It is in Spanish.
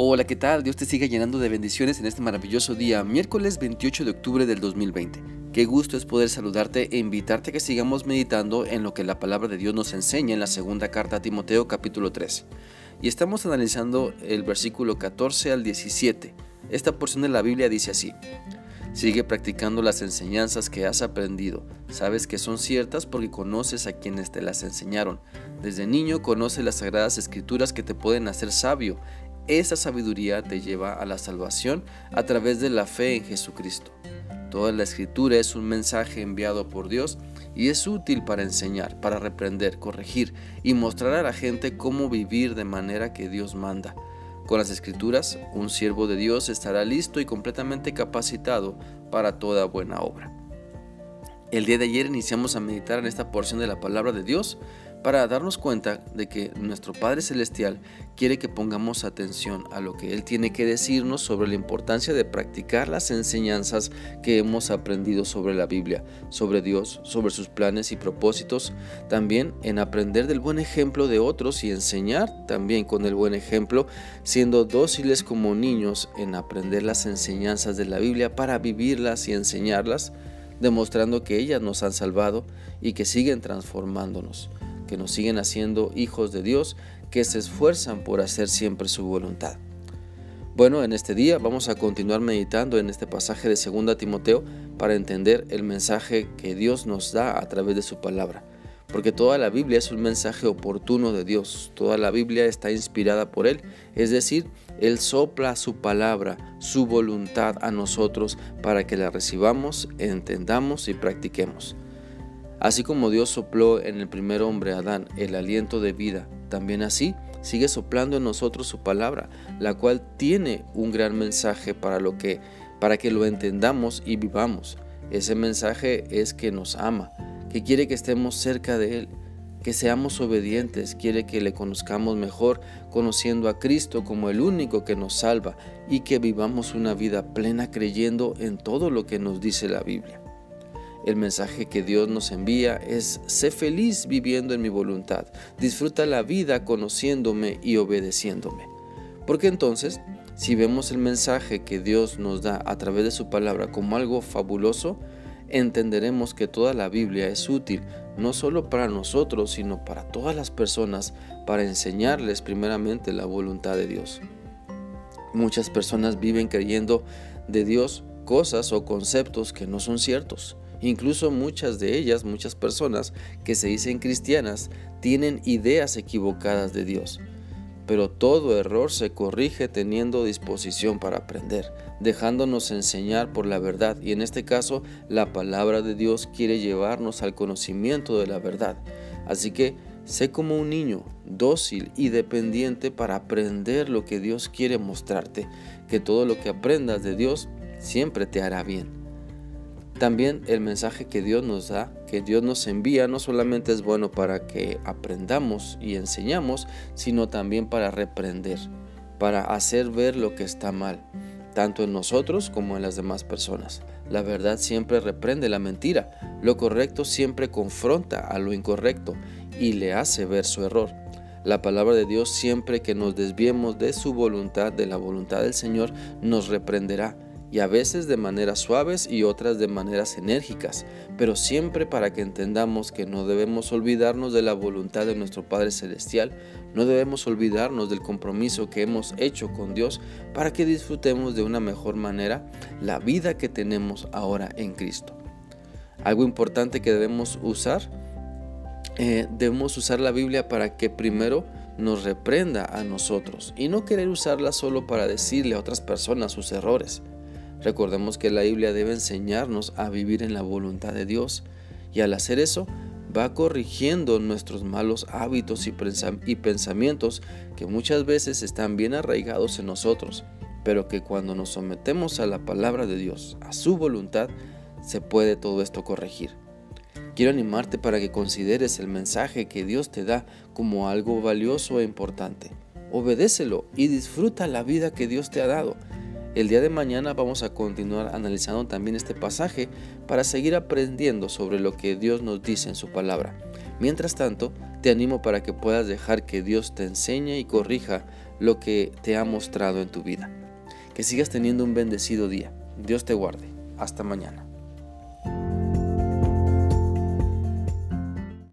Hola, ¿qué tal? Dios te siga llenando de bendiciones en este maravilloso día, miércoles 28 de octubre del 2020. Qué gusto es poder saludarte e invitarte a que sigamos meditando en lo que la palabra de Dios nos enseña en la segunda carta a Timoteo capítulo 3. Y estamos analizando el versículo 14 al 17. Esta porción de la Biblia dice así. Sigue practicando las enseñanzas que has aprendido. Sabes que son ciertas porque conoces a quienes te las enseñaron. Desde niño conoces las sagradas escrituras que te pueden hacer sabio esa sabiduría te lleva a la salvación a través de la fe en Jesucristo. Toda la escritura es un mensaje enviado por Dios y es útil para enseñar, para reprender, corregir y mostrar a la gente cómo vivir de manera que Dios manda. Con las escrituras, un siervo de Dios estará listo y completamente capacitado para toda buena obra. El día de ayer iniciamos a meditar en esta porción de la palabra de Dios para darnos cuenta de que nuestro Padre Celestial quiere que pongamos atención a lo que Él tiene que decirnos sobre la importancia de practicar las enseñanzas que hemos aprendido sobre la Biblia, sobre Dios, sobre sus planes y propósitos, también en aprender del buen ejemplo de otros y enseñar también con el buen ejemplo, siendo dóciles como niños en aprender las enseñanzas de la Biblia para vivirlas y enseñarlas, demostrando que ellas nos han salvado y que siguen transformándonos que nos siguen haciendo hijos de Dios, que se esfuerzan por hacer siempre su voluntad. Bueno, en este día vamos a continuar meditando en este pasaje de 2 Timoteo para entender el mensaje que Dios nos da a través de su palabra. Porque toda la Biblia es un mensaje oportuno de Dios, toda la Biblia está inspirada por Él, es decir, Él sopla su palabra, su voluntad a nosotros para que la recibamos, entendamos y practiquemos. Así como Dios sopló en el primer hombre, Adán, el aliento de vida, también así sigue soplando en nosotros su palabra, la cual tiene un gran mensaje para lo que para que lo entendamos y vivamos. Ese mensaje es que nos ama, que quiere que estemos cerca de él, que seamos obedientes, quiere que le conozcamos mejor, conociendo a Cristo como el único que nos salva y que vivamos una vida plena creyendo en todo lo que nos dice la Biblia. El mensaje que Dios nos envía es, sé feliz viviendo en mi voluntad, disfruta la vida conociéndome y obedeciéndome. Porque entonces, si vemos el mensaje que Dios nos da a través de su palabra como algo fabuloso, entenderemos que toda la Biblia es útil, no solo para nosotros, sino para todas las personas, para enseñarles primeramente la voluntad de Dios. Muchas personas viven creyendo de Dios cosas o conceptos que no son ciertos. Incluso muchas de ellas, muchas personas que se dicen cristianas, tienen ideas equivocadas de Dios. Pero todo error se corrige teniendo disposición para aprender, dejándonos enseñar por la verdad. Y en este caso, la palabra de Dios quiere llevarnos al conocimiento de la verdad. Así que sé como un niño, dócil y dependiente para aprender lo que Dios quiere mostrarte, que todo lo que aprendas de Dios siempre te hará bien. También el mensaje que Dios nos da, que Dios nos envía, no solamente es bueno para que aprendamos y enseñamos, sino también para reprender, para hacer ver lo que está mal, tanto en nosotros como en las demás personas. La verdad siempre reprende la mentira, lo correcto siempre confronta a lo incorrecto y le hace ver su error. La palabra de Dios siempre que nos desviemos de su voluntad, de la voluntad del Señor, nos reprenderá y a veces de maneras suaves y otras de maneras enérgicas, pero siempre para que entendamos que no debemos olvidarnos de la voluntad de nuestro Padre Celestial, no debemos olvidarnos del compromiso que hemos hecho con Dios para que disfrutemos de una mejor manera la vida que tenemos ahora en Cristo. Algo importante que debemos usar, eh, debemos usar la Biblia para que primero nos reprenda a nosotros y no querer usarla solo para decirle a otras personas sus errores. Recordemos que la Biblia debe enseñarnos a vivir en la voluntad de Dios y al hacer eso va corrigiendo nuestros malos hábitos y pensamientos que muchas veces están bien arraigados en nosotros, pero que cuando nos sometemos a la palabra de Dios, a su voluntad, se puede todo esto corregir. Quiero animarte para que consideres el mensaje que Dios te da como algo valioso e importante. Obedécelo y disfruta la vida que Dios te ha dado. El día de mañana vamos a continuar analizando también este pasaje para seguir aprendiendo sobre lo que Dios nos dice en su palabra. Mientras tanto, Te animo para que puedas dejar que Dios te enseñe y corrija lo que te ha mostrado en tu vida. Que sigas teniendo un bendecido día. Dios te guarde. Hasta mañana.